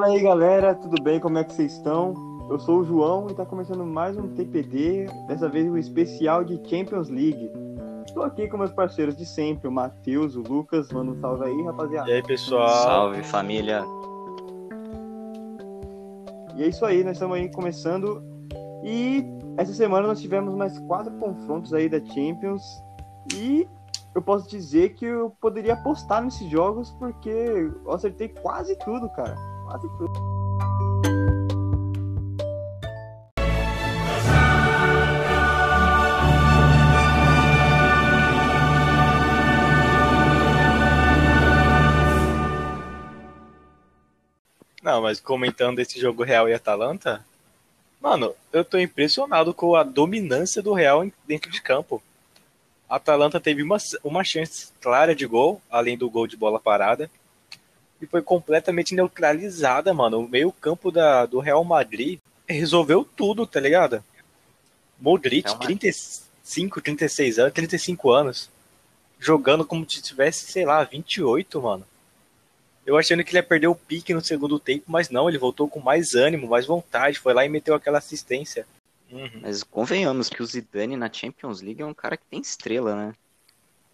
Fala aí galera, tudo bem? Como é que vocês estão? Eu sou o João e está começando mais um TPD, dessa vez o um especial de Champions League. Estou aqui com meus parceiros de sempre, o Matheus, o Lucas, manda um salve aí, rapaziada. E aí, pessoal? Salve, família. E é isso aí, nós estamos aí começando. E essa semana nós tivemos mais quatro confrontos aí da Champions. E eu posso dizer que eu poderia apostar nesses jogos porque eu acertei quase tudo, cara. Quase tudo. Não, mas comentando esse jogo Real e Atalanta, mano, eu tô impressionado com a dominância do Real dentro de campo. A Atalanta teve uma, uma chance clara de gol, além do gol de bola parada. E foi completamente neutralizada, mano. O meio-campo do Real Madrid resolveu tudo, tá ligado? Modric, é uma... 35, 36 anos, 35 anos. Jogando como se tivesse, sei lá, 28, mano. Eu achando que ele ia perder o pique no segundo tempo, mas não, ele voltou com mais ânimo, mais vontade, foi lá e meteu aquela assistência. Uhum. Mas convenhamos que o Zidane na Champions League é um cara que tem estrela, né?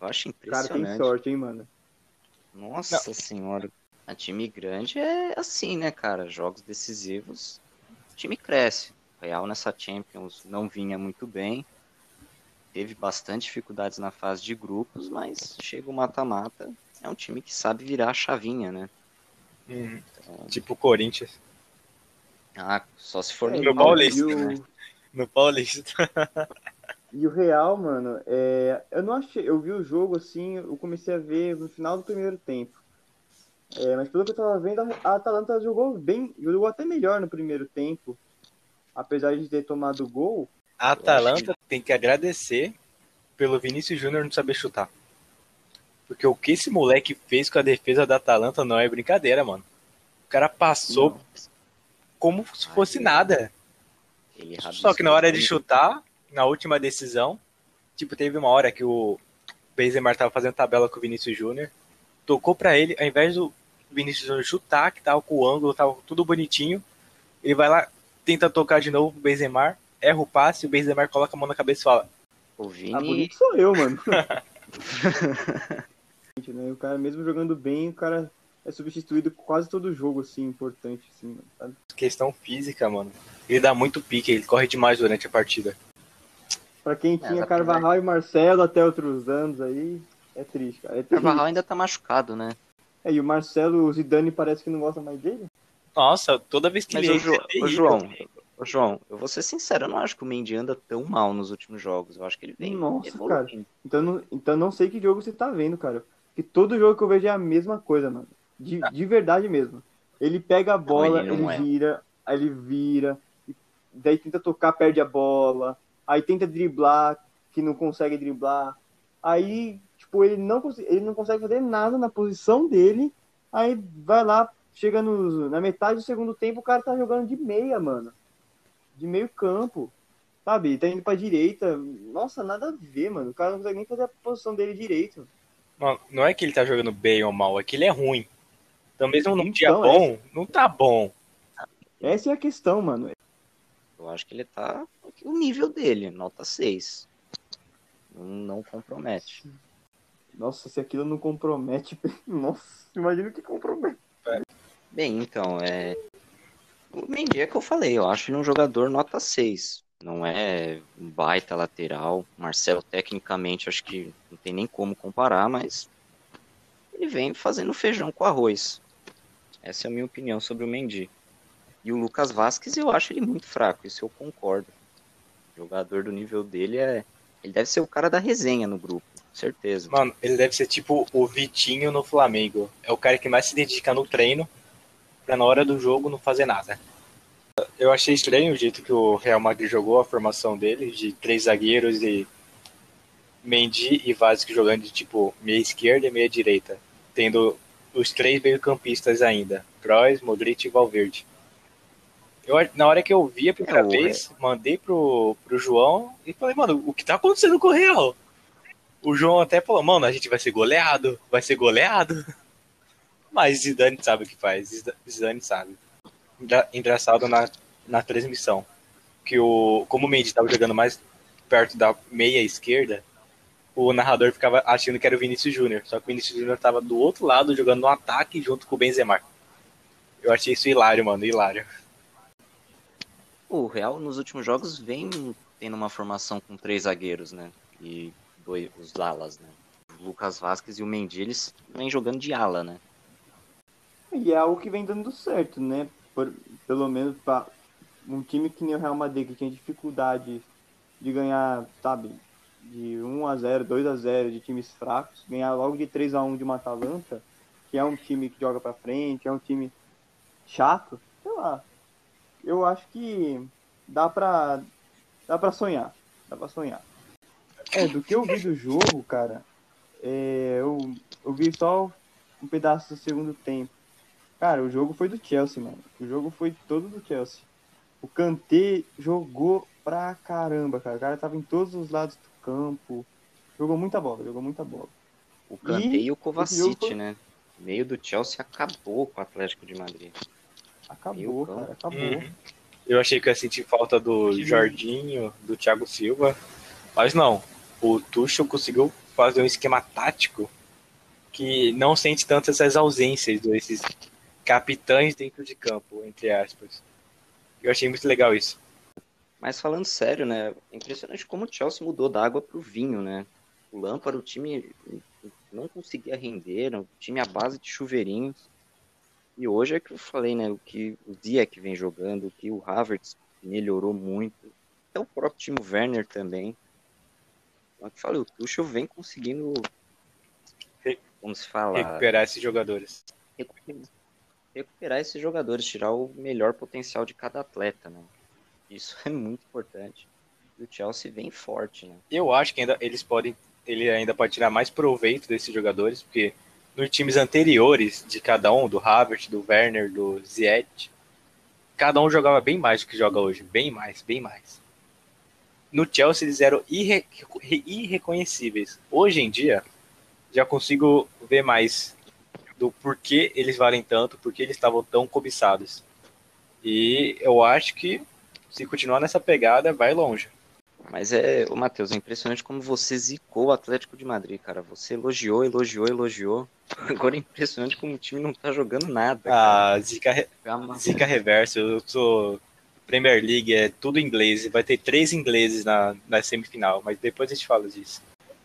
Eu acho impressionante. Cara, tem sorte, hein, mano? Nossa Não. senhora. A time grande é assim, né, cara? Jogos decisivos, o time cresce. O Real nessa Champions não vinha muito bem. Teve bastante dificuldades na fase de grupos, mas chega o mata-mata. É um time que sabe virar a chavinha, né? Uhum. Então... Tipo o Corinthians. Ah, só se for é, no Paulista, né? no Paulista. E o Real, mano, é... eu não achei. Eu vi o jogo assim, eu comecei a ver no final do primeiro tempo. É, mas pelo que eu tava vendo, a Atalanta jogou bem, jogou até melhor no primeiro tempo. Apesar de ter tomado o gol. A Atalanta que... tem que agradecer pelo Vinícius Júnior não saber chutar. Porque o que esse moleque fez com a defesa da Atalanta não é brincadeira, mano. O cara passou não. como se fosse Ai, nada. Só que na hora de chutar, na última decisão, tipo, teve uma hora que o Benzema tava fazendo tabela com o Vinícius Júnior, tocou para ele, ao invés do Vinícius Júnior chutar, que tava com o ângulo, tava tudo bonitinho, ele vai lá, tenta tocar de novo o Benzema, erra o passe, o Benzema coloca a mão na cabeça e fala: O Vini... Ah, bonito sou eu, mano. Né, o cara, mesmo jogando bem, o cara é substituído quase todo jogo, assim, importante, assim, sabe? Questão física, mano. Ele dá muito pique, ele corre demais durante a partida. Pra quem é, tinha é, Carvajal e Marcelo até outros anos aí, é triste, cara. É Carvajal ainda tá machucado, né? É, e o Marcelo, o Zidane parece que não gosta mais dele. Nossa, toda vez que Mas ele... Mas o, João, Ô, João, eu vou ser sincero, eu não acho que o Mendy anda tão mal nos últimos jogos. Eu acho que ele vem. Nossa, evoluindo. cara. Então não, então não sei que jogo você tá vendo, cara. Que todo jogo que eu vejo é a mesma coisa, mano. De, de verdade mesmo. Ele pega a bola, não, ele, ele é. vira, aí ele vira, daí tenta tocar, perde a bola, aí tenta driblar, que não consegue driblar. Aí, tipo, ele não, ele não consegue fazer nada na posição dele. Aí vai lá, chega no, na metade do segundo tempo, o cara tá jogando de meia, mano. De meio campo. Sabe? Tá indo pra direita. Nossa, nada a ver, mano. O cara não consegue nem fazer a posição dele direito. Não, não é que ele tá jogando bem ou mal, é que ele é ruim. Então, mesmo num então, dia bom, é... não tá bom. Essa é a questão, mano. Eu acho que ele tá o nível dele, nota 6. Não, não compromete. Nossa, se aquilo não compromete. Nossa, imagina que compromete. Bem, então, é. O Mendy é que eu falei, eu acho ele um jogador nota 6. Não é um baita lateral. Marcelo, tecnicamente, acho que não tem nem como comparar, mas ele vem fazendo feijão com arroz. Essa é a minha opinião sobre o Mendy. E o Lucas Vasquez eu acho ele muito fraco, isso eu concordo. O jogador do nível dele é. Ele deve ser o cara da resenha no grupo, certeza. Mano, ele deve ser tipo o Vitinho no Flamengo. É o cara que mais se dedica no treino pra na hora do jogo não fazer nada. Eu achei estranho o jeito que o Real Madrid jogou a formação dele, de três zagueiros e Mendy e Vasquez jogando de tipo meia esquerda e meia direita, tendo os três meio-campistas ainda, Kroos, Modric e Valverde. Eu, na hora que eu vi a primeira é, vez, mandei pro, pro João e falei, mano, o que tá acontecendo com o Real? O João até falou, mano, a gente vai ser goleado, vai ser goleado. Mas Zidane sabe o que faz, Zidane sabe. engraçado na, na transmissão. Que o, como o Mendy estava jogando mais perto da meia esquerda, o narrador ficava achando que era o Vinícius Júnior. Só que o Vinícius Júnior estava do outro lado jogando no ataque junto com o Benzema. Eu achei isso hilário, mano, hilário. O Real nos últimos jogos vem tendo uma formação com três zagueiros, né? E dois, os alas, né? O Lucas Vasquez e o Mendy, eles vêm jogando de ala, né? E é algo que vem dando certo, né? Por, pelo menos para um time que nem o Real Madrid, que tinha dificuldade de ganhar, sabe, de 1 a 0 2 a 0 de times fracos, ganhar logo de 3 a 1 de uma Atalanta, que é um time que joga para frente, é um time chato, sei lá. Eu acho que dá pra dá sonhar, dá para sonhar. É, do que eu vi do jogo, cara, é, eu, eu vi só um pedaço do segundo tempo. Cara, o jogo foi do Chelsea, mano. O jogo foi todo do Chelsea. O Kanté jogou pra caramba, cara. O cara tava em todos os lados do campo. Jogou muita bola, jogou muita bola. O Kanté e, e o Kovacic, foi... né? meio do Chelsea acabou com o Atlético de Madrid. Acabou, cara, acabou. Uhum. Eu achei que ia sentir falta do Jordinho, do Thiago Silva. Mas não. O Tuchel conseguiu fazer um esquema tático que não sente tanto essas ausências desses capitães dentro de campo, entre aspas. Eu achei muito legal isso. Mas falando sério, né? É impressionante como o Chelsea mudou da água pro vinho, né? O Lampard, o time não conseguia render, o time à base de chuveirinhos. E hoje é que eu falei, né? O que o que vem jogando, o que o Havertz melhorou muito. Até o próprio time Werner também. Como eu falei, o Tuchel vem conseguindo, como se fala... Recuperar esses jogadores. Recuperar, esses jogadores, tirar o melhor potencial de cada atleta, né? Isso é muito importante. E o Chelsea vem forte, né? Eu acho que ainda eles podem, ele ainda pode tirar mais proveito desses jogadores, porque nos times anteriores de cada um, do Havertz, do Werner, do Ziyech, cada um jogava bem mais do que joga hoje, bem mais, bem mais. No Chelsea eles eram irre irreconhecíveis. Hoje em dia, já consigo ver mais do porquê eles valem tanto, porquê eles estavam tão cobiçados. E eu acho que se continuar nessa pegada, vai longe. Mas é, o Matheus, é impressionante como você zicou o Atlético de Madrid, cara. Você elogiou, elogiou, elogiou. Agora é impressionante como o time não tá jogando nada. Ah, zica, re... zica reverso. Eu sou Premier League, é tudo inglês. Vai ter três ingleses na, na semifinal, mas depois a gente fala disso.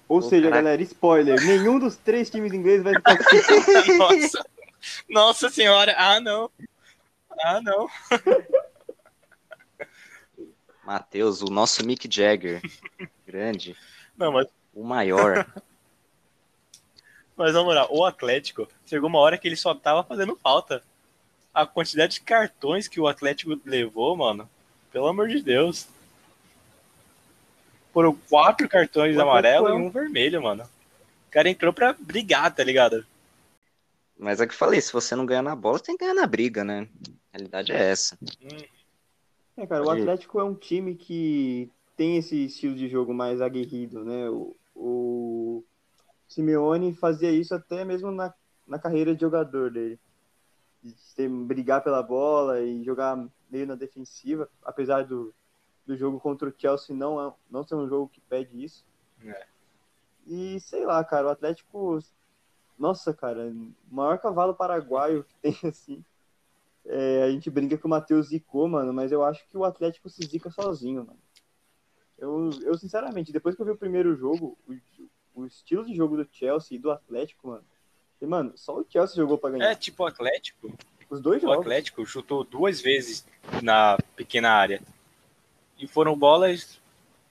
Ou seja, caraca. galera, spoiler: nenhum dos três times ingleses vai ficar Nossa, nossa senhora, ah não. Ah não. Matheus, o nosso Mick Jagger. Grande. Não, mas... O maior. Mas na moral, o Atlético chegou uma hora que ele só tava fazendo falta. A quantidade de cartões que o Atlético levou, mano. Pelo amor de Deus. Foram quatro cartões amarelos e um vermelho, mano. O cara entrou pra brigar, tá ligado? Mas é que eu falei, se você não ganhar na bola, você tem que ganhar na briga, né? A realidade é essa. Hum. É, cara, o Atlético é um time que tem esse estilo de jogo mais aguerrido, né? O, o Simeone fazia isso até mesmo na, na carreira de jogador dele. De ter, brigar pela bola e jogar meio na defensiva, apesar do, do jogo contra o Chelsea não, é, não ser um jogo que pede isso. É. E sei lá, cara, o Atlético. Nossa, cara, o maior cavalo paraguaio que tem assim. É, a gente brinca que o Matheus zicou, mano, mas eu acho que o Atlético se zica sozinho, mano. Eu, eu sinceramente, depois que eu vi o primeiro jogo, o, o estilo de jogo do Chelsea e do Atlético, mano. E, mano, só o Chelsea jogou pra ganhar. É, tipo o Atlético. Os dois jogos. O Atlético chutou duas vezes na pequena área. E foram bolas,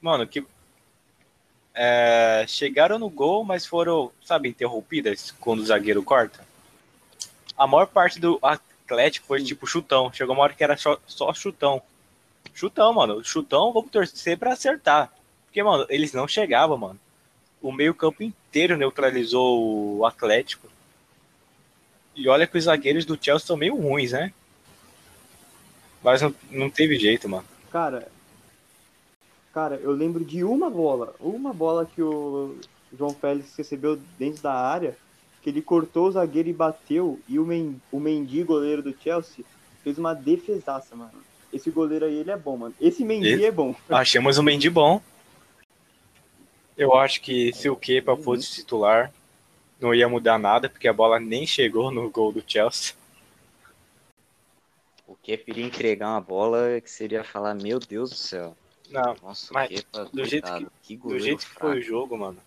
mano, que é, chegaram no gol, mas foram, sabe, interrompidas quando o zagueiro corta. A maior parte do, Atlético foi tipo chutão. Chegou uma hora que era só, só chutão. Chutão, mano. Chutão, vamos torcer para acertar. Porque, mano, eles não chegavam, mano. O meio-campo inteiro neutralizou o Atlético. E olha que os zagueiros do Chelsea são meio ruins, né? Mas não, não teve jeito, mano. Cara, cara, eu lembro de uma bola. Uma bola que o João Félix recebeu dentro da área que ele cortou o zagueiro e bateu, e o, Men o Mendy, goleiro do Chelsea, fez uma defesaça, mano. Esse goleiro aí, ele é bom, mano. Esse Mendy ele... é bom. Achamos o Mendy bom. Eu acho que se o Kepa uhum. fosse titular, não ia mudar nada, porque a bola nem chegou no gol do Chelsea. O Kepa iria entregar uma bola que seria falar, meu Deus do céu. Não, Nossa, mas Kepa, do, jeito que, que do jeito que foi o jogo, mano,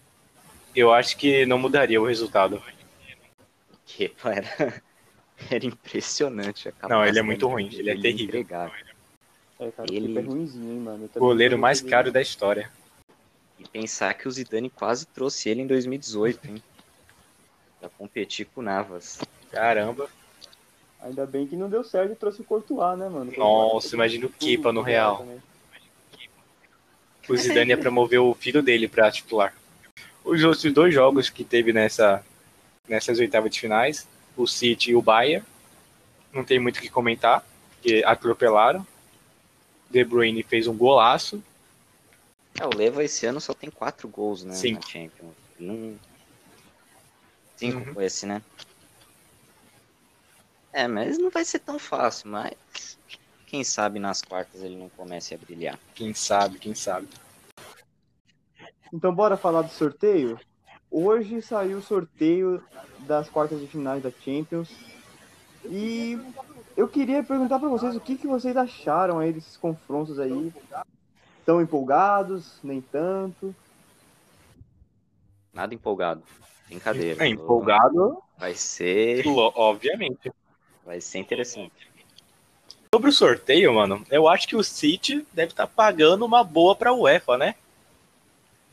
eu acho que não mudaria o resultado. O Kepa era, era impressionante. não, ele é muito ruim, ele é terrível. Entregar. É, cara, ele... é ruimzinho, hein, mano. Goleiro mais caro da história. E pensar que o Zidane quase trouxe ele em 2018, hein? Pra competir com o Navas. Caramba. Ainda bem que não deu certo e trouxe o Courtois, né, mano? Nossa, imagina o Kepa no Real. O Zidane ia promover o filho dele pra titular. Os outros dois jogos que teve nessa, nessas oitavas de finais, o City e o Bayern, não tem muito o que comentar, porque atropelaram. De Bruyne fez um golaço. É, o Leva esse ano só tem quatro gols, né? Sim. Na Champions. Não... Cinco uhum. esse, né? É, mas não vai ser tão fácil, mas quem sabe nas quartas ele não comece a brilhar. Quem sabe, quem sabe. Então bora falar do sorteio? Hoje saiu o sorteio das quartas de finais da Champions. E eu queria perguntar para vocês o que, que vocês acharam aí desses confrontos aí. Estão empolgados? Nem tanto? Nada empolgado. Brincadeira. É, empolgado. Vai ser. Obviamente. Vai ser interessante. Sobre o sorteio, mano, eu acho que o City deve estar tá pagando uma boa pra UEFA, né?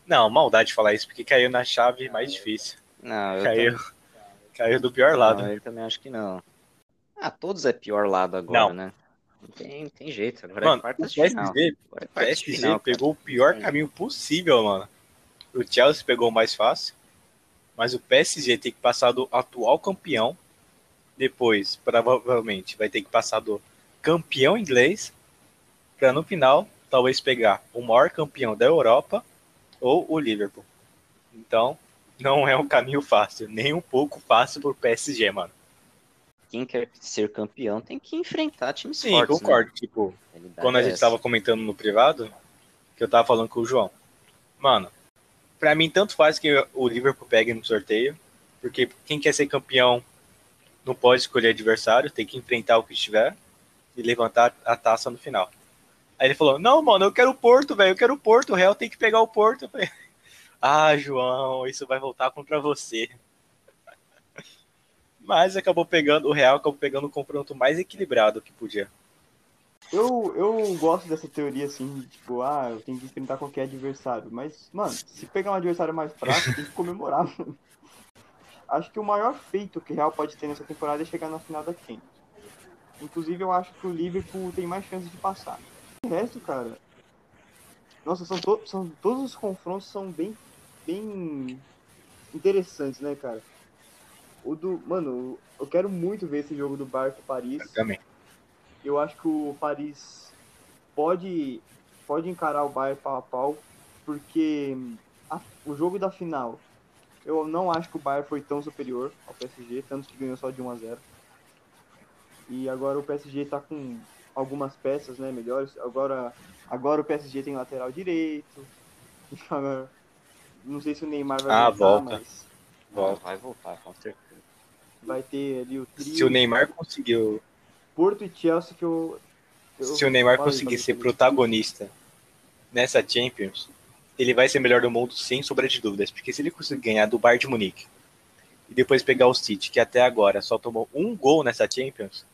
Não, maldade de falar isso, porque caiu na chave mais difícil. Não, caiu, também... caiu do pior lado. Não, eu também acho que não. Ah, todos é pior lado agora, não. né? Não tem, tem jeito. Agora mano, é quarta de final. Agora é PSG final, pegou o pior caminho possível, mano. O Chelsea pegou o mais fácil. Mas o PSG tem que passar do atual campeão. Depois, provavelmente, vai ter que passar do campeão inglês. Para no final, talvez pegar o maior campeão da Europa ou o Liverpool. Então, não é um caminho fácil. Nem um pouco fácil pro PSG, mano. Quem quer ser campeão tem que enfrentar times Sim, fortes. Sim, concordo. Né? Tipo, quando a gente essa. tava comentando no privado, que eu tava falando com o João. Mano, para mim, tanto faz que o Liverpool pegue no sorteio, porque quem quer ser campeão não pode escolher adversário, tem que enfrentar o que estiver e levantar a taça no final. Aí ele falou: Não, mano, eu quero o Porto, velho, eu quero o Porto, o Real tem que pegar o Porto. Falei, ah, João, isso vai voltar contra você. Mas acabou pegando, o Real acabou pegando o confronto mais equilibrado que podia. Eu, eu gosto dessa teoria assim, tipo, ah, eu tenho que enfrentar qualquer adversário. Mas, mano, se pegar um adversário mais fraco, tem que comemorar. Acho que o maior feito que o Real pode ter nessa temporada é chegar na final da Champions. Inclusive, eu acho que o Liverpool tem mais chances de passar. O resto, cara. Nossa, são, to são todos os confrontos são bem, bem interessantes, né, cara? O do. Mano, eu quero muito ver esse jogo do Barça Paris. Também eu acho que o Paris pode, pode encarar o Bayern pau a pau, porque a, o jogo da final, eu não acho que o Bayern foi tão superior ao PSG, tanto que ganhou só de 1 a 0 E agora o PSG está com algumas peças né, melhores. Agora, agora o PSG tem lateral direito. Agora, não sei se o Neymar vai ah, voltar, volta. mas. Volta. Vai voltar, com certeza. Vai ter ali o trio. Se o Neymar conseguiu Porto e Chelsea que eu. eu Se o Neymar conseguir ser protagonista nessa Champions, ele vai ser melhor do mundo sem sombra de dúvidas. Porque se ele conseguir ganhar do Bayern de Munique e depois pegar o City, que até agora só tomou um gol nessa Champions,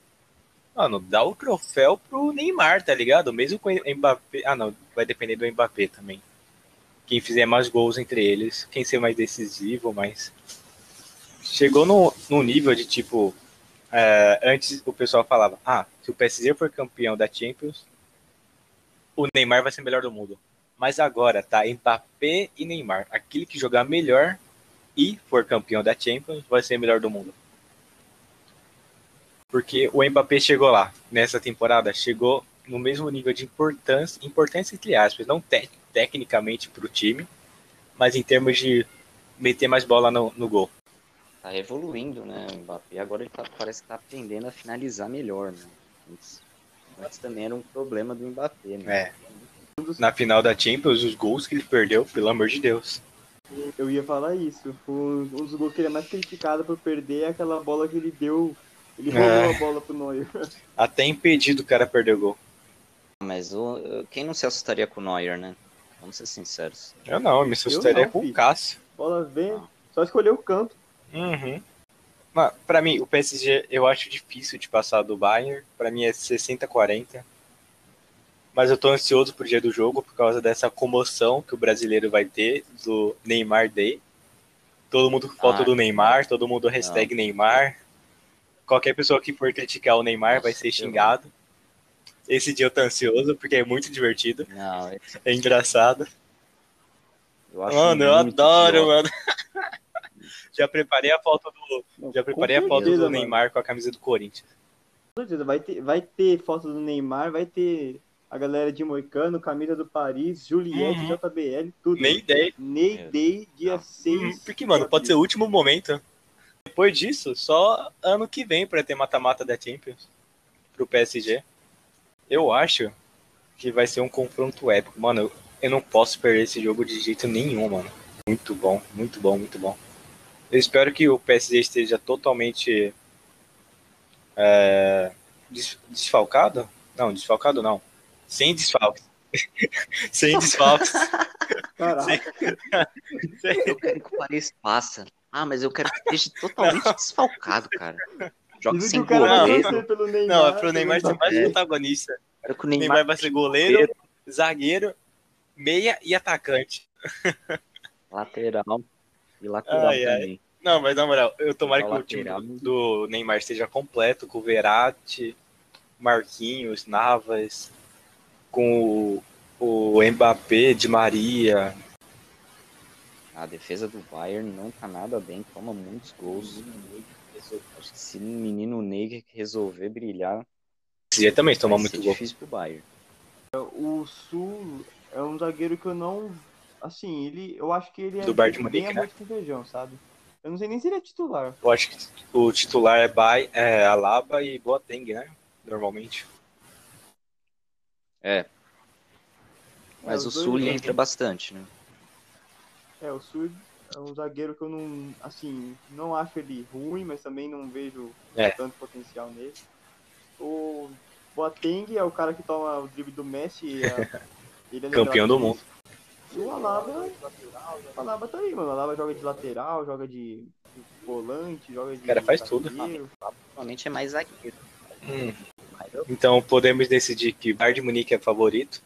mano, dá o troféu pro Neymar, tá ligado? Mesmo com o Mbappé. Ah, não, vai depender do Mbappé também. Quem fizer mais gols entre eles, quem ser mais decisivo, mas. Chegou no, no nível de tipo é, antes o pessoal falava, ah, se o PSG for campeão da Champions, o Neymar vai ser melhor do mundo. Mas agora tá Mbappé e Neymar. Aquele que jogar melhor e for campeão da Champions vai ser melhor do mundo. Porque o Mbappé chegou lá nessa temporada, chegou no mesmo nível de importância, importância entre aspas, não te, tecnicamente para o time, mas em termos de meter mais bola no, no gol tá evoluindo, né? O Mbappé agora ele tá, parece que tá aprendendo a finalizar melhor, né? Antes, antes também era um problema do Mbappé, né? É. Na final da Champions, os gols que ele perdeu, pelo amor de Deus. Eu ia falar isso. Um dos gols que ele é mais criticado por perder é aquela bola que ele deu. Ele roubou é. a bola pro Neuer. Até impedido o cara perder o gol. Mas o, quem não se assustaria com o Neuer, né? Vamos ser sinceros. Eu não, eu me assustaria eu não, com filho. o Cássio. Bola vem, só escolher o canto. Uhum. Mas, pra mim, o PSG eu acho difícil de passar do Bayern. Pra mim é 60-40. Mas eu tô ansioso pro dia do jogo por causa dessa comoção que o brasileiro vai ter do Neymar Day. Todo mundo foto ah, do Neymar, todo mundo hashtag não. Neymar. Qualquer pessoa que for criticar o Neymar Nossa, vai ser xingado. Esse dia eu tô ansioso porque é muito divertido. Não, esse... É engraçado. Eu mano, eu adoro, idiota. mano. Já preparei a foto do. Já preparei a foto do Neymar com a camisa do Corinthians. Com certeza, vai ter, vai ter foto do Neymar, vai ter a galera de Moicano, camisa do Paris, Juliette, uhum. JBL, tudo. Ney Day. Ney Day, dia 6. Uhum. Porque, mano, pode ser o último momento. Depois disso, só ano que vem pra ter mata-mata da Champions. Pro PSG. Eu acho que vai ser um confronto épico. Mano, eu, eu não posso perder esse jogo de jeito nenhum, mano. Muito bom, muito bom, muito bom. Eu espero que o PSG esteja totalmente é, desfalcado. Não, desfalcado não sem desfalques. Sem desfalques. Sem... Eu quero que o Paris faça. Ah, mas eu quero que esteja totalmente desfalcado, cara. Joga sem goleiro. Neymar, não, é pro Neymar ser mais protagonista. Quero que o Neymar, Neymar vai ser goleiro, zagueiro, meia e atacante. Lateral. E lateral ai, também. Ai. Não, mas na moral, eu tomara que o time do Neymar esteja completo, com o Verratti, Marquinhos, Navas, com o, o Mbappé, de Maria. A defesa do Bayern não tá nada bem, toma muitos gols. Acho que se o menino Ney resolver brilhar. Esse dia também toma muito gol. difícil pro Bayern. O Sul é um zagueiro que eu não. Assim, ele. Eu acho que ele é do Bayern de Munique, né? com feijão, sabe? Eu não sei nem se ele é titular. Eu acho que o titular é, Bay, é Alaba e Boateng, né? Normalmente. É. Mas é, o Sul entra bastante, né? É, o Sul é um zagueiro que eu não, assim, não acho ele ruim, mas também não vejo é. tanto potencial nele. O Boateng é o cara que toma o drible do Messi. É, ele é Campeão do mundo. E o Alaba, o Alaba tá aí, mano. O Alaba joga de lateral, joga de volante, joga de. O cara faz tudo. Normalmente é mais zagueiro. Hum. Então podemos decidir que Bayern de Munique é favorito.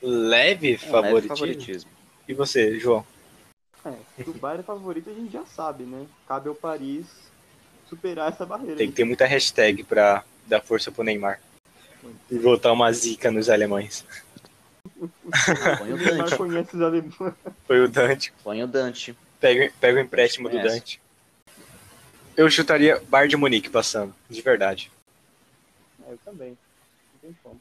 Leve, é, favoritismo. leve favoritismo. E você, João? É, o Bayern é favorito a gente já sabe, né? Cabe ao Paris superar essa barreira. Tem que ter muita hashtag pra dar força pro Neymar. E botar uma zica nos alemães. Põe o Dante. conhece os alemães. Foi o Dante. Põe o Dante. Pega, pega o empréstimo do Dante. Eu chutaria Bayern de Munique passando, de verdade. É, eu também. Não tem como.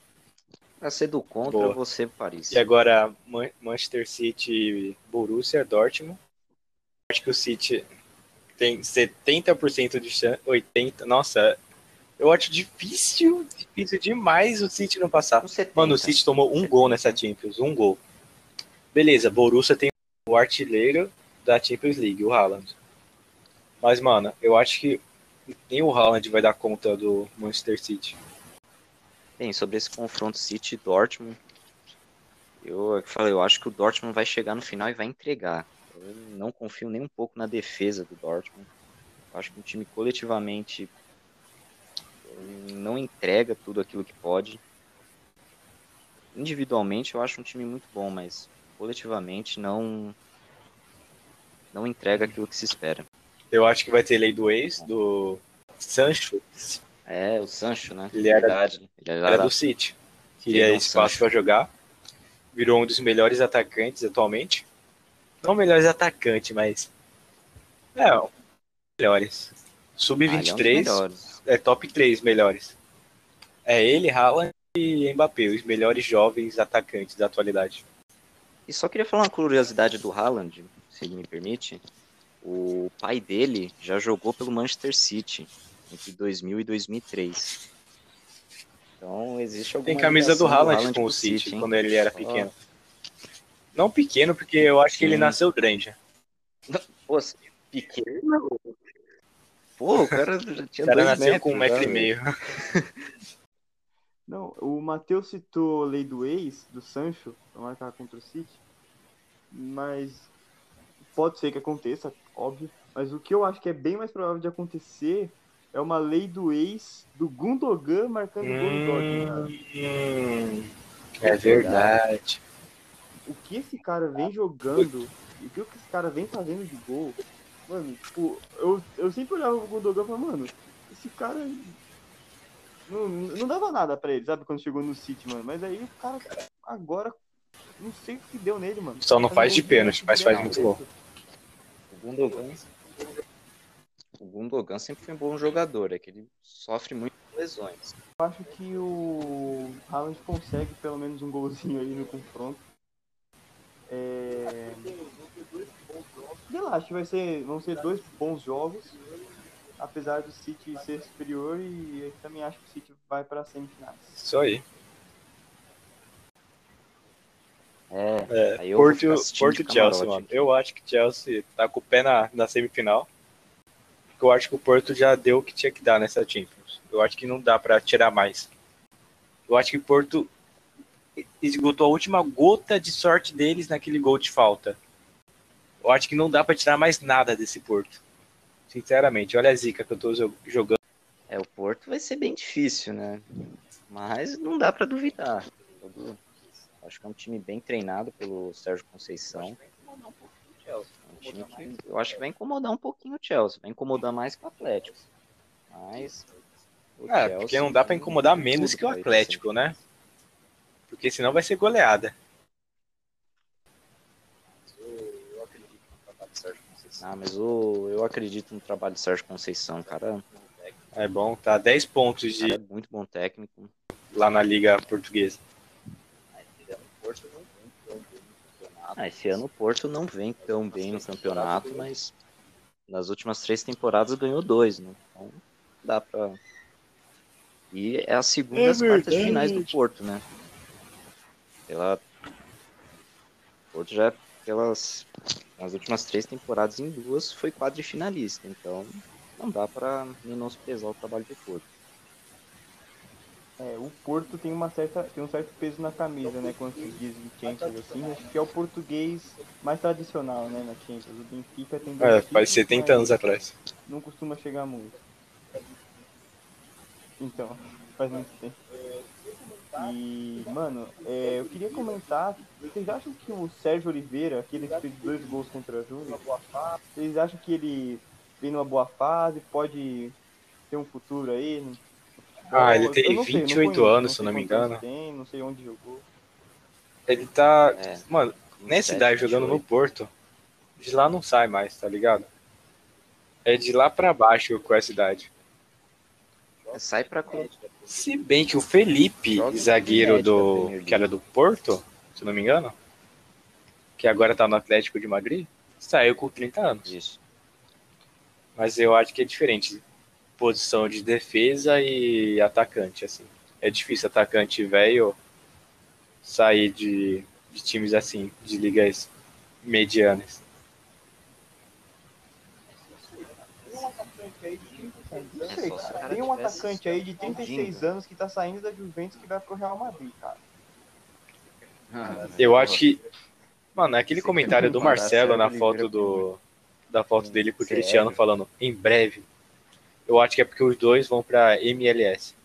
Pra ser do contra, Boa. você, Paris. E agora, Manchester City, Borussia, Dortmund. Acho que o City tem 70% de chance, 80%. Nossa, eu acho difícil, difícil demais o City não passar. Mano, o City tomou um gol nessa Champions, um gol. Beleza, Borussia tem o artilheiro da Champions League, o Haaland. Mas, mano, eu acho que nem o Haaland vai dar conta do Manchester City. Bem, sobre esse confronto City Dortmund, eu, eu falei, eu acho que o Dortmund vai chegar no final e vai entregar. Eu não confio nem um pouco na defesa do Dortmund. Eu acho que o time coletivamente não entrega tudo aquilo que pode. Individualmente eu acho um time muito bom, mas coletivamente não não entrega aquilo que se espera. Eu acho que vai ter lei do ex, do Sancho, é, o Sancho, né? Ele era, Verdade. Ele era, era do City. Queria espaço para jogar. Virou um dos melhores atacantes atualmente. Não melhores atacantes, mas. É, melhores. Sub-23 ah, é, é, top 3 melhores. É ele, Haaland e Mbappé, os melhores jovens atacantes da atualidade. E só queria falar uma curiosidade do Haaland, se ele me permite. O pai dele já jogou pelo Manchester City entre 2000 e 2003. Então existe alguma Tem camisa do Haaland, com o City, City quando ele era pequeno. Não pequeno, porque eu acho Sim. que ele nasceu grande. Pô, pequeno? Pô, o cara já tinha o cara nasceu metros, com um metro e meio. Não, o Matheus citou a lei do ex, do Sancho, pra marcar contra o City. Mas pode ser que aconteça, óbvio. Mas o que eu acho que é bem mais provável de acontecer é uma lei do ex do Gundogan marcando hum, gol do Dortmund. É verdade. O que esse cara vem jogando, o que esse cara vem fazendo de gol, mano, tipo, eu, eu sempre olhava o Gundogan e falava, mano, esse cara não, não dava nada pra ele, sabe, quando chegou no City, mano. Mas aí o cara agora, não sei o que deu nele, mano. Só não faz de pênalti, mas faz muito gol. O Gundogan o Gundogan sempre foi um bom jogador, é que ele sofre muito lesões. Eu acho que o Haaland consegue pelo menos um golzinho aí no confronto. É... Sei lá, acho que vai ser, vão ser dois bons jogos, apesar do City ser superior e eu também acho que o City vai para semifinais. Isso aí. É, é Porto, Porto Chelsea, mano. Eu acho que Chelsea tá com o pé na, na semifinal eu acho que o Porto já deu o que tinha que dar nessa Champions. Eu acho que não dá para tirar mais. Eu acho que o Porto esgotou a última gota de sorte deles naquele gol de falta. Eu acho que não dá para tirar mais nada desse Porto. Sinceramente, olha a zica que eu tô jogando. É, o Porto vai ser bem difícil, né? Mas não dá para duvidar. Acho que é um time bem treinado pelo Sérgio Conceição. Um time que eu acho que vai incomodar um pouquinho o Chelsea. Vai incomodar mais que o Atlético. Mas. O é, Chelsea, porque não dá para incomodar menos que o Atlético, né? Porque senão vai ser goleada. Ah, mas o, eu acredito no trabalho do Sérgio Conceição, cara. É bom, tá 10 pontos de. é muito bom técnico. Lá na Liga Portuguesa. Ah, esse ano o Porto não vem tão bem no campeonato, mas nas últimas três temporadas ganhou dois, né? Então dá pra. E é a segunda é das quartas finais do Porto, né? Pela. O Porto já, pelas. Nas últimas três temporadas, em duas, foi quadrifinalista. Então não dá pra menosprezar o trabalho do Porto. É, o Porto tem uma certa tem um certo peso na camisa, né, quando se diz de Champions assim, acho que é o português mais tradicional, né, na Champions. O Benfica tem É, faz 70 anos atrás. Não costuma chegar muito. Então, faz muito tempo. E, mano, é, eu queria comentar, vocês acham que o Sérgio Oliveira, aquele que fez dois gols contra a Júlia, vocês acham que ele vem numa boa fase, pode ter um futuro aí? Ah, ele tem 28 sei, anos, se eu não me engano. Tem, não sei onde jogou. Ele tá. É, mano, nessa idade jogando no Porto, de lá não sai mais, tá ligado? É de lá pra baixo com essa idade. Sai pra Se bem que o Felipe, zagueiro do. que era do Porto, se não me engano, que agora tá no Atlético de Madrid, saiu com 30 anos. Isso. Mas eu acho que é diferente posição de defesa e atacante, assim. É difícil atacante velho sair de, de times assim, de ligas medianas. Tem um atacante aí de 36 anos que tá saindo da Juventus que vai pro Real Madrid, cara. Eu acho que. Mano, aquele comentário do Marcelo na foto do. Da foto dele pro Cristiano falando, em breve, eu acho que é porque os dois vão para MLS.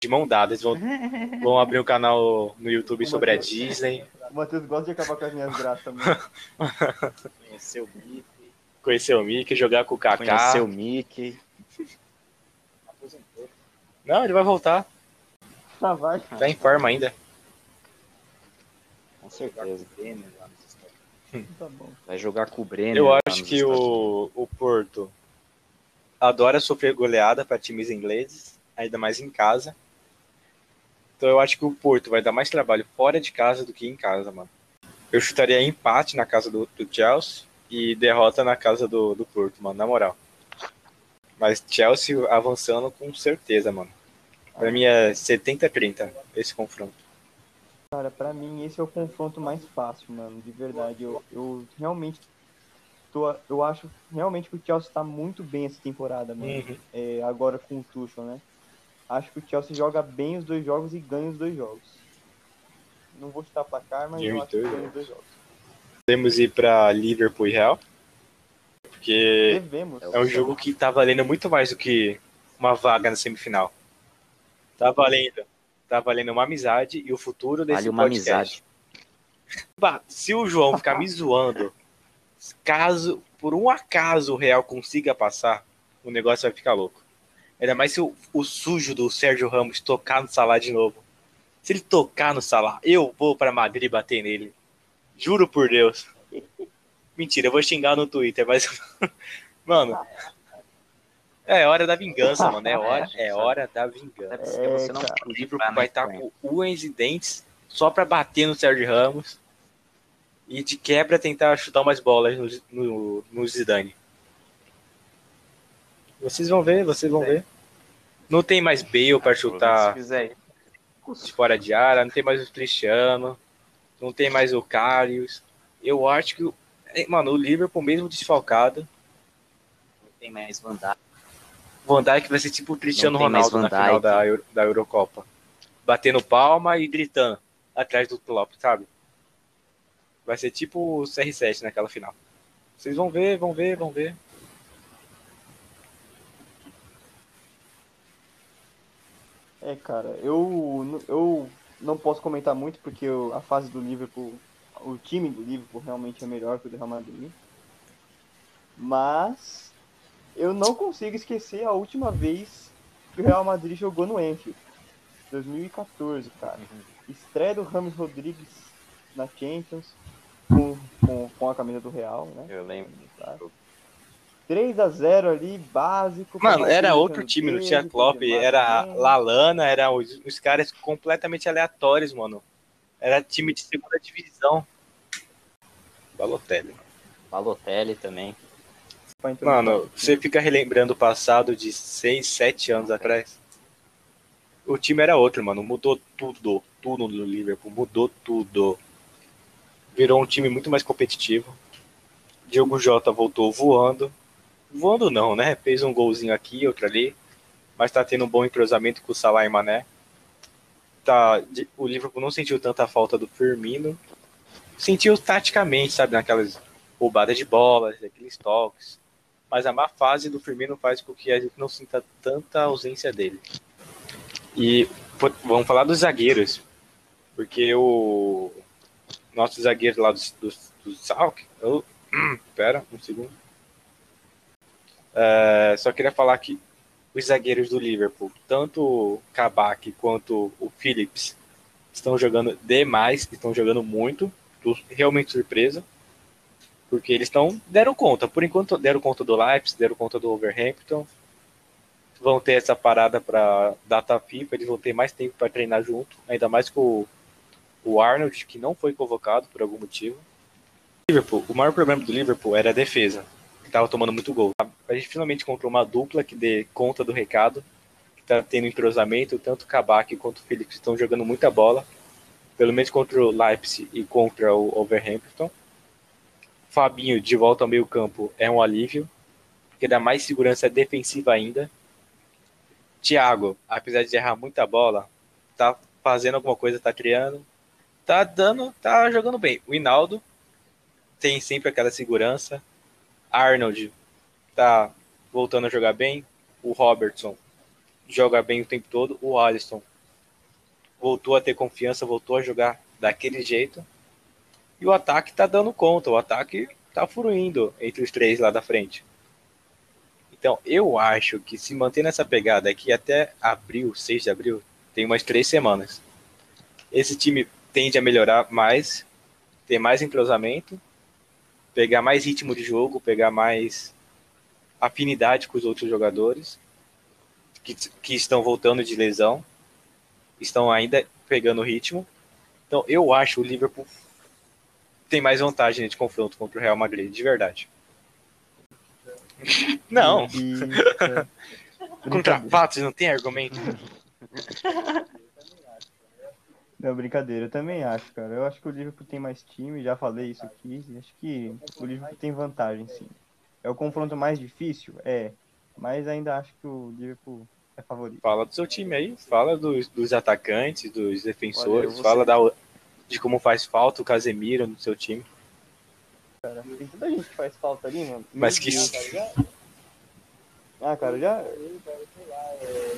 De mão dada, eles vão, vão abrir um canal no YouTube sobre a Disney. O Matheus gosta de acabar com as minhas graças também. Conhecer o Mickey. Conhecer o Mickey, jogar com o Kaká. Conhecer o Mickey. Não, ele vai voltar. Tá, vai. Tá em forma ainda. Com certeza. Tá Vai jogar com o Brenner. Eu acho que o, o Porto adora sofrer goleada para times ingleses, ainda mais em casa. Então eu acho que o Porto vai dar mais trabalho fora de casa do que em casa, mano. Eu chutaria empate na casa do, do Chelsea e derrota na casa do, do Porto, mano, na moral. Mas Chelsea avançando com certeza, mano. Pra mim é 70-30 esse confronto. Cara, pra mim esse é o confronto mais fácil, mano. De verdade. Eu, eu realmente tô, eu acho realmente que o Chelsea tá muito bem essa temporada, mano. Uhum. É, agora com o Tuchel, né? Acho que o Chelsea joga bem os dois jogos e ganha os dois jogos. Não vou chutar placar, mas eu acho que ganha os dois jogos. Podemos ir pra Liverpool e Real? Porque Devemos. é um jogo que tá valendo muito mais do que uma vaga na semifinal. Tá valendo. Tá valendo uma amizade e o futuro desse vale uma podcast. amizade. Se o João ficar me zoando, caso por um acaso o Real consiga passar, o negócio vai ficar louco. Ainda mais se o, o sujo do Sérgio Ramos tocar no Salah de novo. Se ele tocar no Salah, eu vou para Madrid bater nele. Juro por Deus. Mentira, eu vou xingar no Twitter, mas. Mano, é hora da vingança, mano. É hora, é hora da vingança. É, você não, o livro vai estar com unhas e dentes só pra bater no Sérgio Ramos. E de quebra tentar chutar umas bolas no, no, no Zidane. Vocês vão ver, vocês vão ver. Não tem mais Bale para chutar de fora de área, não tem mais o Cristiano, não tem mais o Carlos. Eu acho que, mano, o Liverpool mesmo desfalcado. Não tem mais Van Dijk. Van Dijk vai ser tipo o Cristiano Ronaldo na final da, Euro, da Eurocopa. Batendo palma e gritando atrás do Klopp, sabe? Vai ser tipo o CR7 naquela final. Vocês vão ver, vão ver, vão ver. É, cara, eu, eu não posso comentar muito porque eu, a fase do Liverpool, o time do Liverpool realmente é melhor que o do Real Madrid. Mas eu não consigo esquecer a última vez que o Real Madrid jogou no Anfield. 2014, cara. Estreia do Ramos Rodrigues na Champions com, com, com a camisa do Real, né? Eu lembro. Tá? 3 a 0 ali, básico. Mano, era outro time, não tinha Klopp, era Lalana, era os, os caras completamente aleatórios, mano. Era time de segunda divisão. Balotelli. Balotelli também. Mano, você fica relembrando o passado de 6, 7 anos atrás. O time era outro, mano. Mudou tudo. Tudo no Liverpool. Mudou tudo. Virou um time muito mais competitivo. Diogo Jota voltou voando. Voando não, né? Fez um golzinho aqui, outro ali. Mas tá tendo um bom entrosamento com o Salah e Mané. Tá, o Liverpool não sentiu tanta falta do Firmino. Sentiu taticamente, sabe? Naquelas roubadas de bolas, aqueles toques mas a má fase do Firmino faz com que a gente não sinta tanta ausência dele. E vamos falar dos zagueiros, porque o nosso zagueiro lá do, do, do Salk, eu, pera, um segundo. É, só queria falar que os zagueiros do Liverpool, tanto o Kabak quanto o Phillips, estão jogando demais, estão jogando muito, realmente surpresa porque eles estão deram conta. Por enquanto deram conta do Leipzig, deram conta do Overhampton. Vão ter essa parada para data FIFA, eles vão ter mais tempo para treinar junto, ainda mais com o, Arnold, que não foi convocado por algum motivo. Liverpool, o maior problema do Liverpool era a defesa, que estava tomando muito gol. A gente finalmente encontrou uma dupla que dê conta do recado, que está tendo entrosamento, tanto o Kabak quanto o Felix estão jogando muita bola, pelo menos contra o Leipzig e contra o Overhampton. Fabinho de volta ao meio campo é um alívio, porque dá mais segurança defensiva ainda. Thiago, apesar de errar muita bola, tá fazendo alguma coisa, tá criando, tá dando, tá jogando bem. O Hinaldo tem sempre aquela segurança. Arnold tá voltando a jogar bem. O Robertson joga bem o tempo todo. O Alisson voltou a ter confiança, voltou a jogar daquele jeito. E o ataque tá dando conta, o ataque tá fluindo entre os três lá da frente. Então, eu acho que se manter nessa pegada aqui até abril, 6 de abril, tem umas três semanas. Esse time tende a melhorar mais, ter mais entrosamento, pegar mais ritmo de jogo, pegar mais afinidade com os outros jogadores que, que estão voltando de lesão, estão ainda pegando ritmo. Então, eu acho o Liverpool tem mais vantagem de confronto contra o Real Madrid, de verdade. Não. Contra fatos não tem argumento. Não, brincadeira, eu também acho, cara. Eu acho que o Liverpool tem mais time, já falei isso aqui. Acho que o Liverpool tem vantagem, sim. É o confronto mais difícil? É. Mas ainda acho que o Liverpool é favorito. Fala do seu time aí, fala dos, dos atacantes, dos defensores, fala da, de como faz falta o Casemiro no seu time. Cara, tem tanta gente que faz falta ali, mano. Mas que. Ah, cara, já.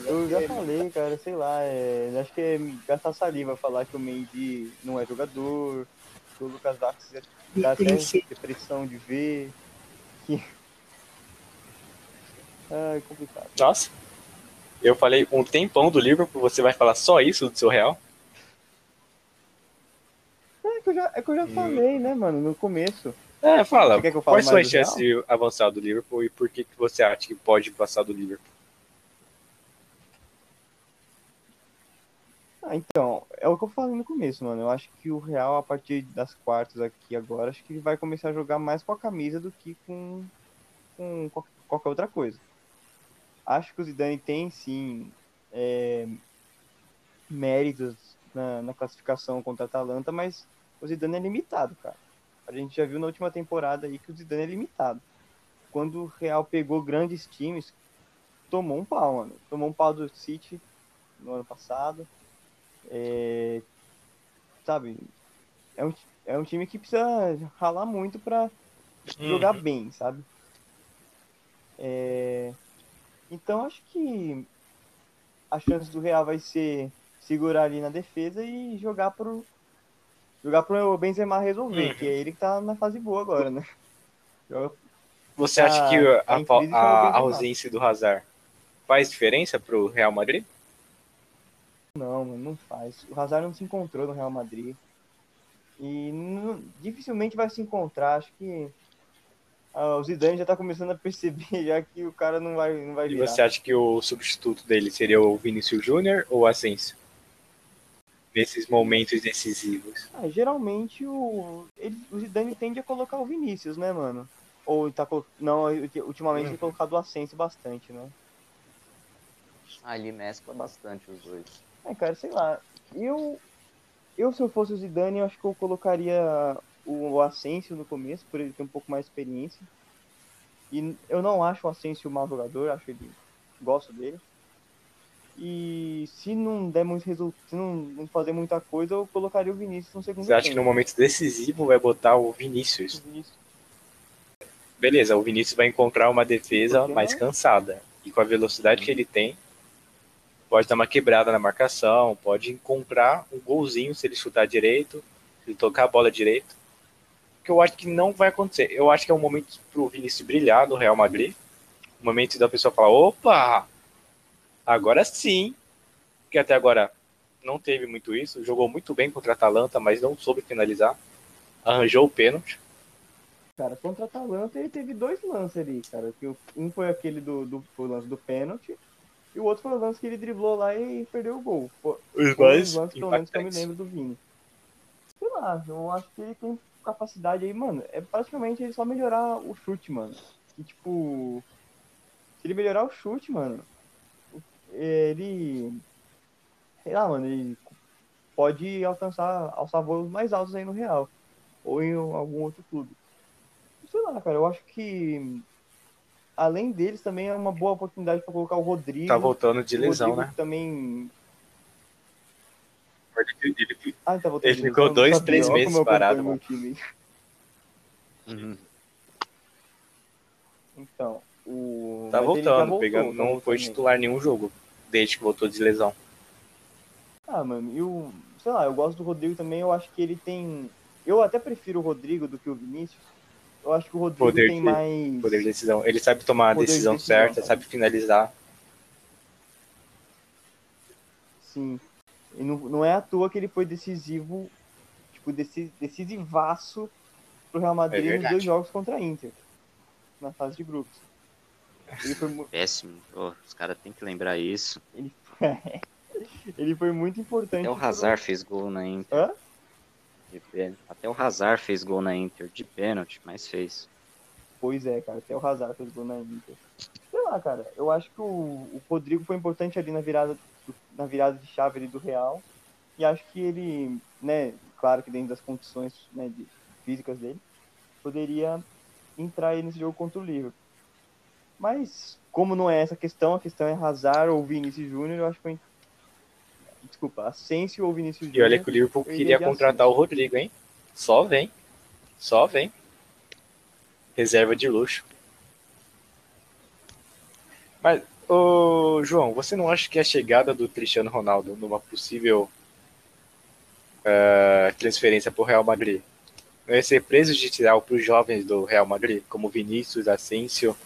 Eu já falei, cara, sei lá. É... Acho que é gastar saliva falar que o Mendy não é jogador, que o Lucas Dax dá até depressão de ver. Que... Ah, é complicado. Nossa. Eu falei um tempão do Liverpool, você vai falar só isso do seu Real? É que eu já, é que eu já hum. falei, né, mano, no começo. É, fala. Quais são as chances de avançar do Liverpool e por que, que você acha que pode passar do Liverpool? Ah, então, é o que eu falei no começo, mano. Eu acho que o Real, a partir das quartas aqui agora, acho que ele vai começar a jogar mais com a camisa do que com, com qualquer outra coisa. Acho que o Zidane tem, sim, é, méritos na, na classificação contra a Atalanta, mas o Zidane é limitado, cara. A gente já viu na última temporada aí que o Zidane é limitado. Quando o Real pegou grandes times, tomou um pau, mano. Tomou um pau do City no ano passado. É, sabe? É um, é um time que precisa ralar muito pra uhum. jogar bem, sabe? É, então acho que a chance do Real vai ser segurar ali na defesa e jogar pro, jogar pro Benzema resolver, uhum. que é ele que tá na fase boa agora, né? Você acha tá que a, a, a ausência do Hazard faz diferença pro Real Madrid? Não, não faz. O Hazard não se encontrou no Real Madrid. E não, dificilmente vai se encontrar. Acho que ah, o Zidane já tá começando a perceber já que o cara não vai, não vai virar. E você acha que o substituto dele seria o Vinícius Júnior ou o Asensio? Nesses momentos decisivos? Ah, geralmente o, ele, o Zidane tende a colocar o Vinícius, né, mano? Ou tá não, ultimamente uhum. tem colocado o Asensio bastante, né? Ah, ele mescla bastante os dois. É, cara, sei lá. Eu, eu se eu fosse o Zidane, eu acho que eu colocaria o Asensio no começo, por ele ter um pouco mais de experiência. E eu não acho o Asensio um mau jogador, acho ele gosto dele. E se não der muito resultado, se não, fazer muita coisa, eu colocaria o Vinícius no segundo Você acha tempo. que no momento decisivo vai botar o Vinícius? o Vinícius? Beleza, o Vinícius vai encontrar uma defesa mais cansada. E com a velocidade que ele tem, pode dar uma quebrada na marcação, pode encontrar um golzinho se ele chutar direito, se ele tocar a bola direito. Que eu acho que não vai acontecer. Eu acho que é um momento pro Vinícius brilhar no Real Madrid. O momento da pessoa falar, opa, Agora sim, que até agora não teve muito isso, jogou muito bem contra a Atalanta, mas não soube finalizar. Arranjou o pênalti. Cara, contra a Atalanta ele teve dois lances ali, cara. Que um foi aquele do, do, do lance do pênalti, e o outro foi o lance que ele driblou lá e perdeu o gol. Foi, Os dois lances, pelo menos que eu me lembro do Vini. Sei lá, eu acho que ele tem capacidade aí, mano. É praticamente ele só melhorar o chute, mano. E tipo. Se ele melhorar o chute, mano, ele. Sei lá, mano, ele pode alcançar, alçar voos mais altos aí no Real. Ou em algum outro clube. Sei lá, cara, eu acho que. Além deles, também é uma boa oportunidade para colocar o Rodrigo. Tá voltando de lesão, né? Também. Ele, ah, tá ele ficou dois, três meses parado. Mano. Uhum. Então, o. Tá voltando, voltou, pegando, tá não foi titular nenhum jogo desde que voltou de lesão. Ah, mano, eu, sei lá, eu gosto do Rodrigo também, eu acho que ele tem. Eu até prefiro o Rodrigo do que o Vinícius. Eu acho que o Rodrigo poder tem de, mais. Poder de decisão. Ele sabe tomar a decisão, de decisão certa, sabe finalizar. Sim. E não, não é à toa que ele foi decisivo, tipo, decisivaço pro Real Madrid é nos dois jogos contra a Inter. Na fase de grupos. Ele foi Péssimo. Oh, os caras têm que lembrar isso. Ele... ele foi muito importante. Até o Hazard pro... fez gol na Inter. Hã? Até o Hazard fez gol na Inter de pênalti, mas fez. Pois é, cara, até o Hazard fez gol na Inter. Sei lá, cara, eu acho que o, o Rodrigo foi importante ali na virada, na virada de chave ali do Real. E acho que ele, né, claro que dentro das condições né, de, físicas dele, poderia entrar aí nesse jogo contra o Liverpool. Mas, como não é essa questão, a questão é Hazard ou Vinícius Júnior, eu acho que foi. Desculpa, Asensio ou Vinícius Júnior. E olha que o Liverpool queria contratar o Rodrigo, hein? Só vem. Só vem. Reserva de luxo. Mas, ô, João, você não acha que a chegada do Cristiano Ronaldo numa possível uh, transferência para o Real Madrid vai ser prejudicial para os jovens do Real Madrid, como Vinícius, Asensio,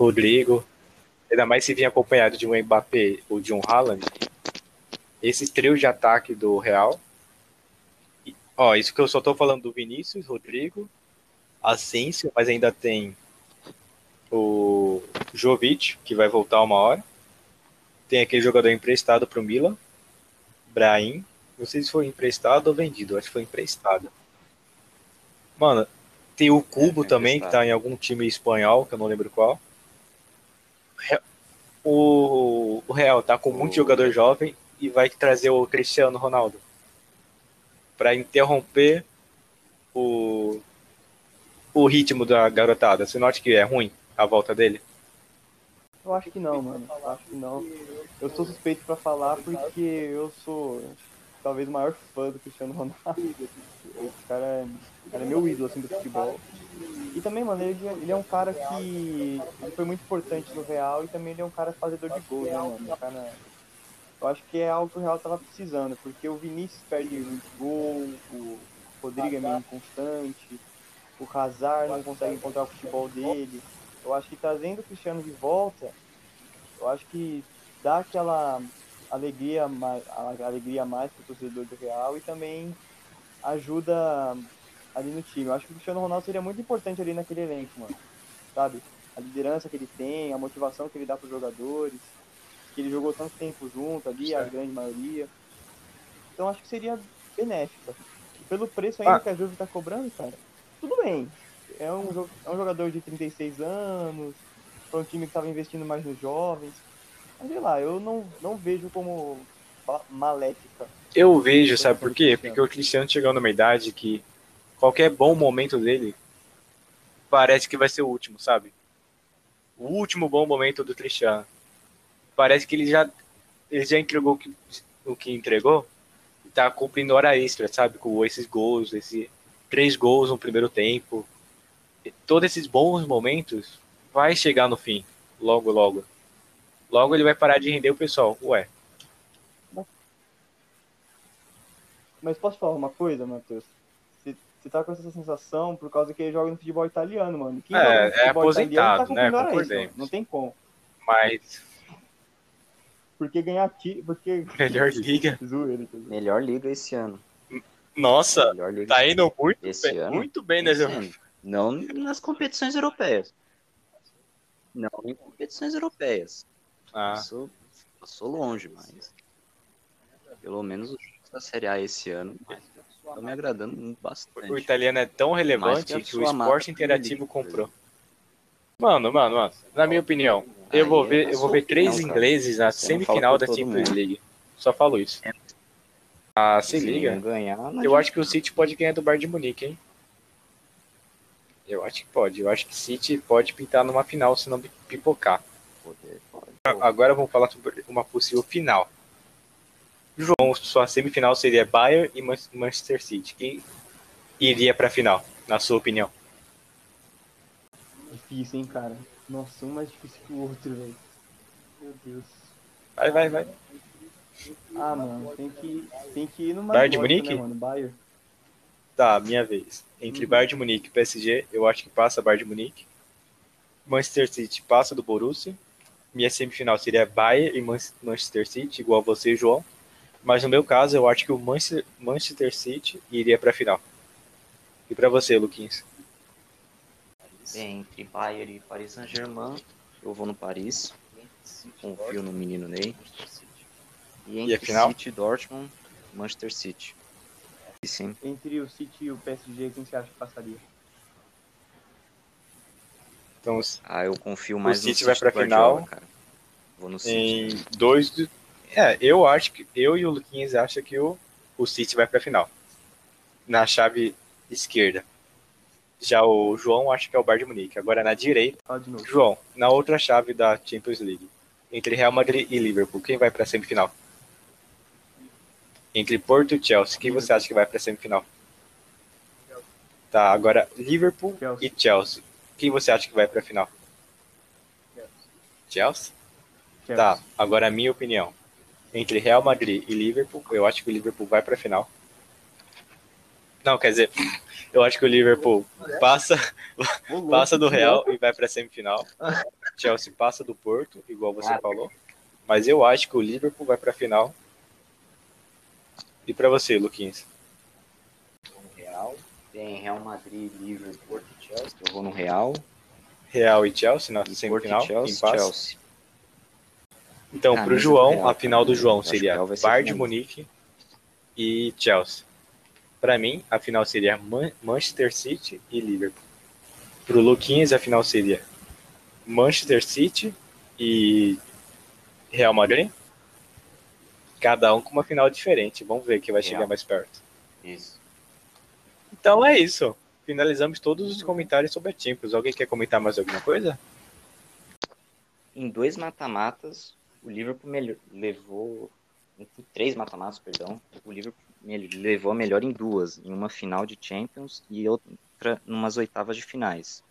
Rodrigo, ainda mais se vir acompanhado de um Mbappé ou de um Haaland, esse trio de ataque do Real. Ó, isso que eu só estou falando do Vinícius, Rodrigo, Asensio, mas ainda tem o Jovic, que vai voltar uma hora. Tem aquele jogador emprestado para o Milan, Brahim. Não sei se foi emprestado ou vendido, acho que foi emprestado. Mano, tem o Cubo é, também, que tá em algum time espanhol, que eu não lembro qual o, o Real tá com muito jogador jovem e vai trazer o Cristiano Ronaldo para interromper o, o ritmo da garotada. Você não acha que é ruim a volta dele? Eu acho que não, mano. Eu acho que não. Eu sou suspeito para falar porque eu sou talvez o maior fã do Cristiano Ronaldo. Esse cara é, é meu ídolo assim do futebol. E também, mano, ele, ele é um cara que foi muito importante no Real e também ele é um cara fazedor de gols, né, mano? Cara, eu acho que é algo que o Real tava precisando, porque o Vinícius perde muito gol, o Rodrigo é meio inconstante, o Hazard não consegue encontrar o futebol dele. Eu acho que trazendo o Cristiano de volta, eu acho que dá aquela alegria mais, alegria mais pro torcedor do Real e também ajuda ali no time. Eu acho que o Cristiano Ronaldo seria muito importante ali naquele elenco, mano. Sabe? A liderança que ele tem, a motivação que ele dá pros jogadores, que ele jogou tanto tempo junto ali, certo. a grande maioria. Então acho que seria benéfica. Pelo preço ainda ah. que a Juve tá cobrando, cara, tudo bem. É um, é um jogador de 36 anos, foi um time que tava investindo mais nos jovens. Mas sei lá, eu não, não vejo como maléfica. Eu vejo, sabe por quê? Porque o Cristiano chegou numa idade que qualquer bom momento dele parece que vai ser o último, sabe? O último bom momento do Cristiano. Parece que ele já, ele já entregou o que, o que entregou e tá cumprindo hora extra, sabe? Com esses gols, esses três gols no primeiro tempo. E todos esses bons momentos vai chegar no fim, logo, logo. Logo ele vai parar de render o pessoal. Ué. Mas posso falar uma coisa, Matheus? Você tá com essa sensação por causa que ele joga no futebol italiano, mano. Quem é, é aposentado, tá né? Não tem como. Mas. Porque ganhar aqui. Porque... Melhor liga. Melhor liga esse ano. Nossa, tá indo muito esse bem, ano? muito bem, né, Não nas competições europeias. Não em competições europeias. Ah. Passou, passou longe, mas. Pelo menos da Série A esse ano. Tá me agradando bastante. O italiano é tão relevante que, que o esporte interativo comprou. Mano, mano, mano, na minha opinião, eu vou ver, eu vou ver três ingleses na semifinal da Champions League. Só falo isso. Ah, se liga. Ganhar, eu acho que o City pode ganhar do Bayern de Munique, hein? Eu acho que pode. Eu acho que o City pode pintar numa final se não pipocar. Agora vamos falar sobre uma possível final. João, sua semifinal seria Bayern e Manchester City. Quem iria para a final, na sua opinião? Difícil, hein, cara. Nossa, um mais difícil que o outro, velho. Meu Deus. Vai, vai, vai. Ah, mano, tem que, tem que ir no Bayern de Munique? Né, mano? Bayern. Tá, minha vez. Entre uhum. Bayern de Munique e PSG, eu acho que passa Bayern de Munique. Manchester City passa do Borussia. Minha semifinal seria Bayern e Manchester City, igual você, João. Mas no meu caso, eu acho que o Manchester City iria para a final. E para você, Luquinhas? Bem, entre Bayern e Paris Saint-Germain, eu vou no Paris. Confio no menino Ney. E entre e a final? City, Dortmund, Manchester City. Sim. Entre o City e o PSG, quem você acha que passaria? Então, ah, eu confio mais o City, no City vai para final. Cara. Vou no City. Em dois do... É, eu acho que eu e o Luquinhas acham que o, o City vai para final. Na chave esquerda. Já o João acha que é o Bayern de Munique. Agora na direita, ah, João, na outra chave da Champions League, entre Real Madrid e Liverpool, quem vai para semifinal? Entre Porto e Chelsea, quem você acha que vai para semifinal? Tá, agora Liverpool Chelsea. e Chelsea. Quem você acha que vai para final? Chelsea? Chelsea? Tá, agora a minha opinião. Entre Real Madrid e Liverpool, eu acho que o Liverpool vai para final. Não, quer dizer, eu acho que o Liverpool passa, passa do Real e vai para semifinal. Chelsea passa do Porto, igual você falou. Mas eu acho que o Liverpool vai para final. E para você, Luquinhas? Real. Tem Real Madrid, Liverpool, Porto e Chelsea. Eu vou no Real. Real e Chelsea na e semifinal. Chelsea, Chelsea. Então, para o João, Real, a final do João seria Bayern de Munique e Chelsea. Para mim, a final seria Man Manchester City e Liverpool. Para o Luquinhas, a final seria Manchester City e Real Madrid. Cada um com uma final diferente. Vamos ver quem vai Real. chegar mais perto. Isso. Então é isso. Finalizamos todos os comentários sobre a Champions. Alguém quer comentar mais alguma coisa? Em dois mata-matas, o Liverpool levou. Três mata-matas, perdão. O Liverpool levou a melhor em duas, em uma final de Champions e outra numas oitavas de finais.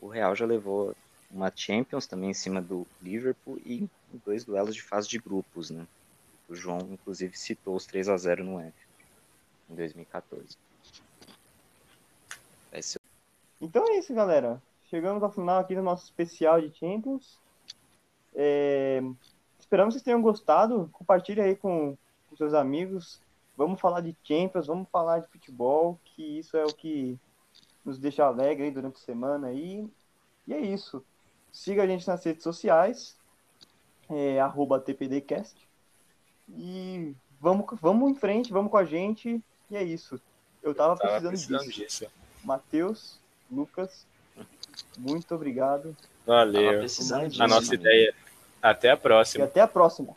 O Real já levou uma Champions também em cima do Liverpool e dois duelos de fase de grupos, né? O João, inclusive, citou os 3 a 0 no F em 2014. Ser... Então é isso, galera. Chegamos ao final aqui do nosso especial de Champions. É... Esperamos que vocês tenham gostado. Compartilhe aí com, com seus amigos vamos falar de Champions, vamos falar de futebol, que isso é o que nos deixa alegre durante a semana aí. E é isso. Siga a gente nas redes sociais, é, TPDcast. E vamos, vamos em frente, vamos com a gente. E é isso. Eu tava, tava precisando, precisando disso. disso. Matheus, Lucas, muito obrigado. Valeu. A nossa ideia. Até a próxima. E até a próxima.